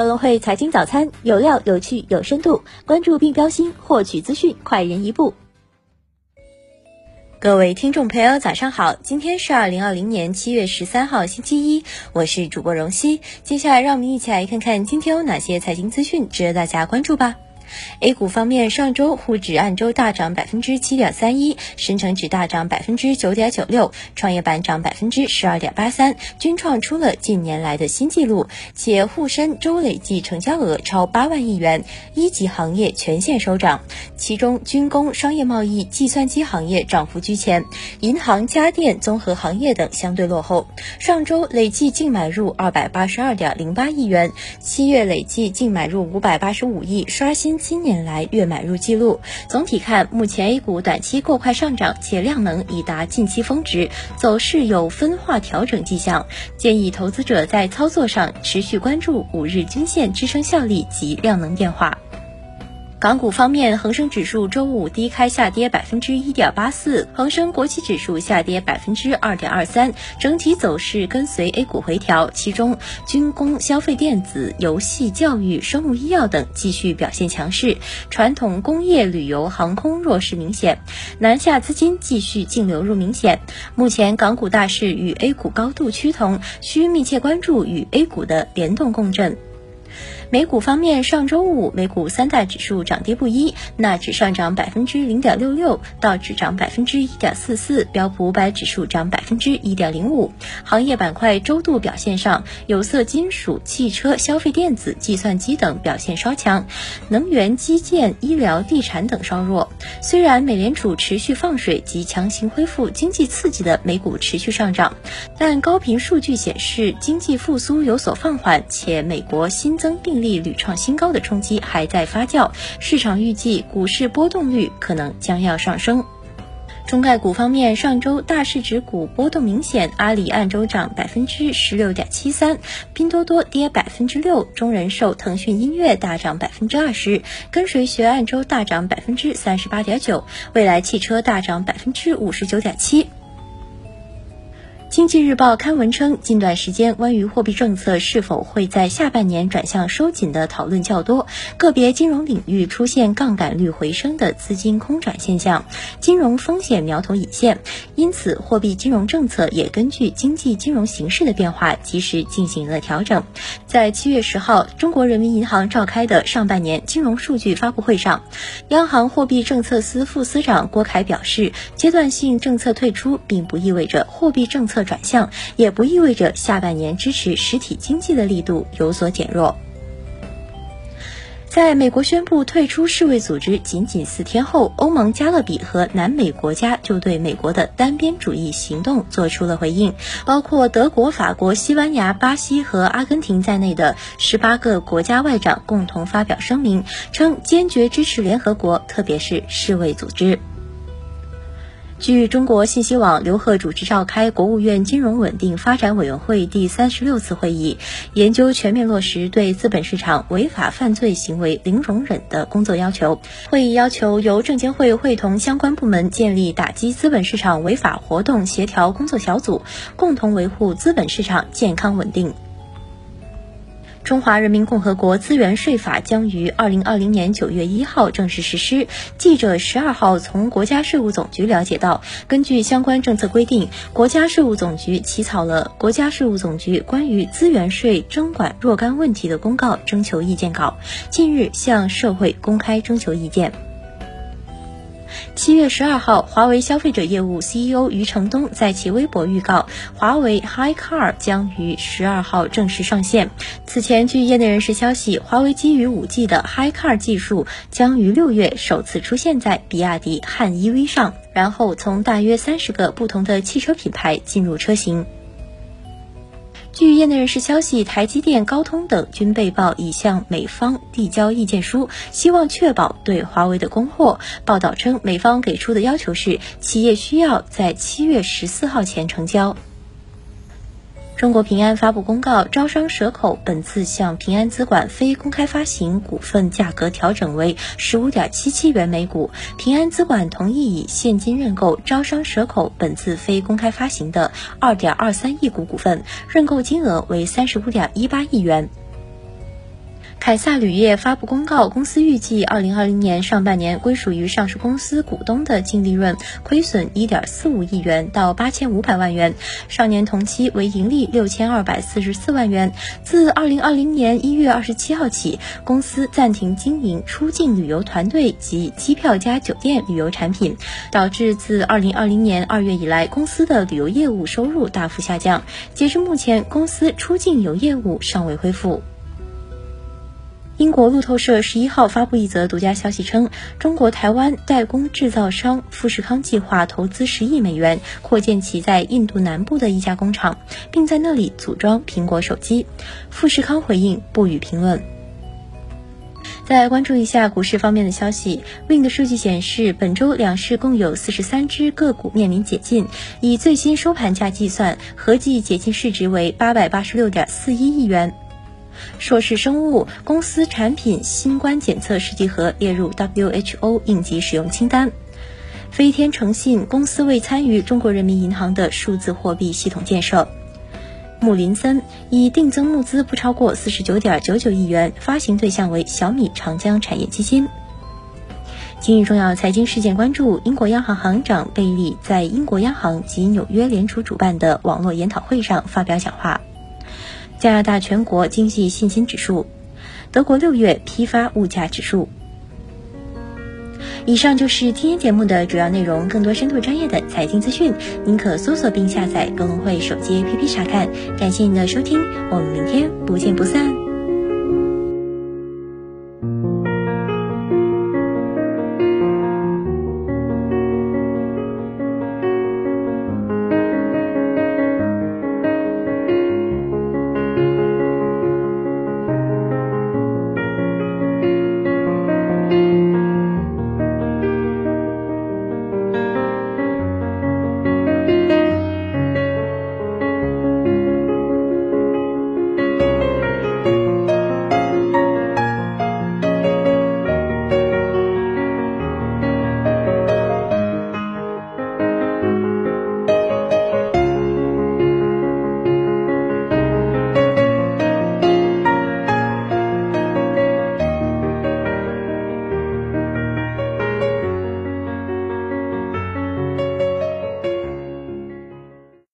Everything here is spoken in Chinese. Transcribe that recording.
格隆汇财经早餐有料、有趣、有深度，关注并标新，获取资讯快人一步。各位听众朋友，早上好！今天是二零二零年七月十三号，星期一，我是主播荣熙。接下来，让我们一起来看看今天有哪些财经资讯值得大家关注吧。A 股方面，上周沪指按周大涨百分之七点三一，深成指大涨百分之九点九六，创业板涨百分之十二点八三，均创出了近年来的新纪录。且沪深周累计成交额超八万亿元，一级行业全线收涨，其中军工、商业贸易、计算机行业涨幅居前，银行、家电、综合行业等相对落后。上周累计净买入二百八十二点零八亿元，七月累计净买入五百八十五亿，刷新。今年来月买入记录，总体看，目前 A 股短期过快上涨，且量能已达近期峰值，走势有分化调整迹象。建议投资者在操作上持续关注五日均线支撑效力及量能变化。港股方面，恒生指数周五低开下跌百分之一点八四，恒生国企指数下跌百分之二点二三，整体走势跟随 A 股回调。其中，军工、消费电子、游戏、教育、生物医药等继续表现强势，传统工业、旅游、航空弱势明显，南下资金继续净流入明显。目前港股大势与 A 股高度趋同，需密切关注与 A 股的联动共振。美股方面，上周五美股三大指数涨跌不一，纳指上涨百分之零点六六，道指涨百分之一点四四，标普五百指数涨百分之一点零五。行业板块周度表现上，有色金属、汽车、消费电子、计算机等表现稍强，能源、基建、医疗、地产等稍弱。虽然美联储持续放水及强行恢复经济刺激的美股持续上涨，但高频数据显示经济复苏有所放缓，且美国新增病例屡创新高的冲击还在发酵，市场预计股市波动率可能将要上升。中概股方面，上周大市值股波动明显，阿里按周涨百分之十六点七三，拼多多跌百分之六，中人寿、腾讯音乐大涨百分之二十，跟随学按周大涨百分之三十八点九，未来汽车大涨百分之五十九点七。经济日报刊文称，近段时间关于货币政策是否会在下半年转向收紧的讨论较多，个别金融领域出现杠杆率回升的资金空转现象，金融风险苗头已现，因此货币金融政策也根据经济金融形势的变化及时进行了调整。在七月十号，中国人民银行召开的上半年金融数据发布会上，央行货币政策司副司长郭凯表示，阶段性政策退出并不意味着货币政策。转向也不意味着下半年支持实体经济的力度有所减弱。在美国宣布退出世卫组织仅仅四天后，欧盟、加勒比和南美国家就对美国的单边主义行动做出了回应，包括德国、法国、西班牙、巴西和阿根廷在内的十八个国家外长共同发表声明，称坚决支持联合国，特别是世卫组织。据中国信息网，刘鹤主持召开国务院金融稳定发展委员会第三十六次会议，研究全面落实对资本市场违法犯罪行为零容忍的工作要求。会议要求由证监会会同相关部门建立打击资本市场违法活动协调工作小组，共同维护资本市场健康稳定。中华人民共和国资源税法将于二零二零年九月一号正式实施。记者十二号从国家税务总局了解到，根据相关政策规定，国家税务总局起草了《国家税务总局关于资源税征管若干问题的公告》征求意见稿，近日向社会公开征求意见。七月十二号，华为消费者业务 CEO 余承东在其微博预告，华为 HiCar 将于十二号正式上线。此前，据业内人士消息，华为基于 5G 的 HiCar 技术将于六月首次出现在比亚迪汉 EV 上，然后从大约三十个不同的汽车品牌进入车型。据业内人士消息，台积电、高通等均被曝已向美方递交意见书，希望确保对华为的供货。报道称，美方给出的要求是，企业需要在七月十四号前成交。中国平安发布公告，招商蛇口本次向平安资管非公开发行股份价格调整为十五点七七元每股。平安资管同意以现金认购招商蛇口本次非公开发行的二点二三亿股股份，认购金额为三十五点一八亿元。凯撒铝业发布公告，公司预计二零二零年上半年归属于上市公司股东的净利润亏损一点四五亿元到八千五百万元，上年同期为盈利六千二百四十四万元。自二零二零年一月二十七号起，公司暂停经营出境旅游团队及机票加酒店旅游产品，导致自二零二零年二月以来，公司的旅游业务收入大幅下降。截至目前，公司出境游业务尚未恢复。英国路透社十一号发布一则独家消息称，中国台湾代工制造商富士康计划投资十亿美元扩建其在印度南部的一家工厂，并在那里组装苹果手机。富士康回应不予评论。再来关注一下股市方面的消息，Win 的数据显示，本周两市共有四十三只个股面临解禁，以最新收盘价计算，合计解禁市值为八百八十六点四一亿元。硕士生物公司产品新冠检测试剂盒列入 WHO 应急使用清单。飞天诚信公司未参与中国人民银行的数字货币系统建设。穆林森以定增募资不超过四十九点九九亿元，发行对象为小米长江产业基金。今日重要财经事件关注：英国央行行长贝利在英国央行及纽约联储主办的网络研讨会上发表讲话。加拿大全国经济信心指数，德国六月批发物价指数。以上就是今天节目的主要内容。更多深度专业的财经资讯，您可搜索并下载“格隆汇手机 APP 查看。感谢您的收听，我们明天不见不散。